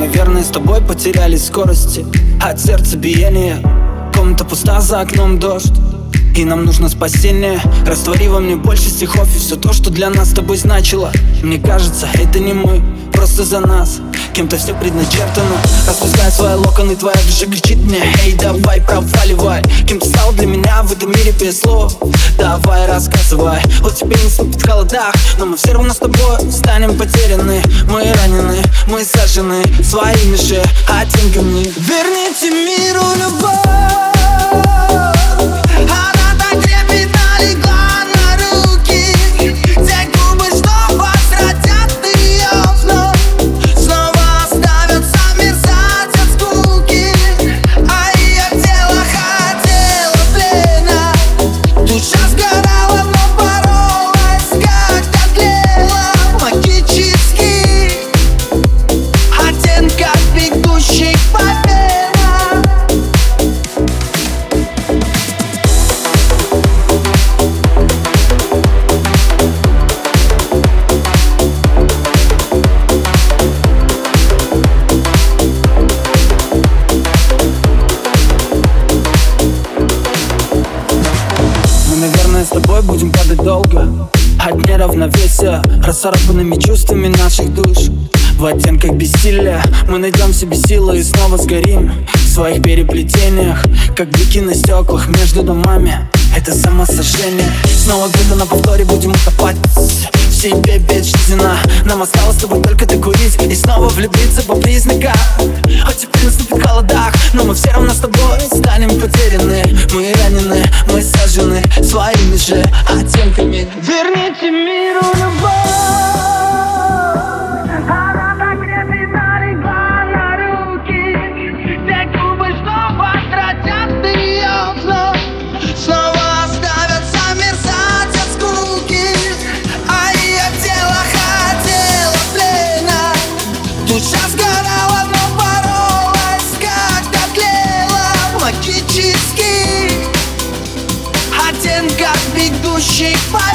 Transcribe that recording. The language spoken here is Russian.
наверное, с тобой потеряли скорости. От сердца биения Комната пуста, за окном дождь и нам нужно спасение. Раствори во мне больше стихов. И все то, что для нас с тобой значило. Мне кажется, это не мы, просто за нас. Кем-то все предначертано. Распускай свои локоны, твоя душа кричит мне. Эй, давай, проваливай! Кем ты стал для меня в этом мире без слов Давай, рассказывай! Вот тебе не ступит в холодах Но мы все равно с тобой станем потеряны. Мы ранены, мы сожжены Своими же оттенками. Верните миру падать долго. От неравновесия, расцарапанными чувствами наших душ. В оттенках бессилия мы найдем себе силы и снова сгорим. В своих переплетениях, как блики на стеклах между домами. Это самосожжение. Снова где-то на повторе будем утопать в себе бесчисленна Нам осталось с тобой только докурить И снова влюбиться по признакам А теперь наступит холодах Но мы все равно с тобой станем потеряны. Мы ранены, мы сожжены своими же оттенками shake my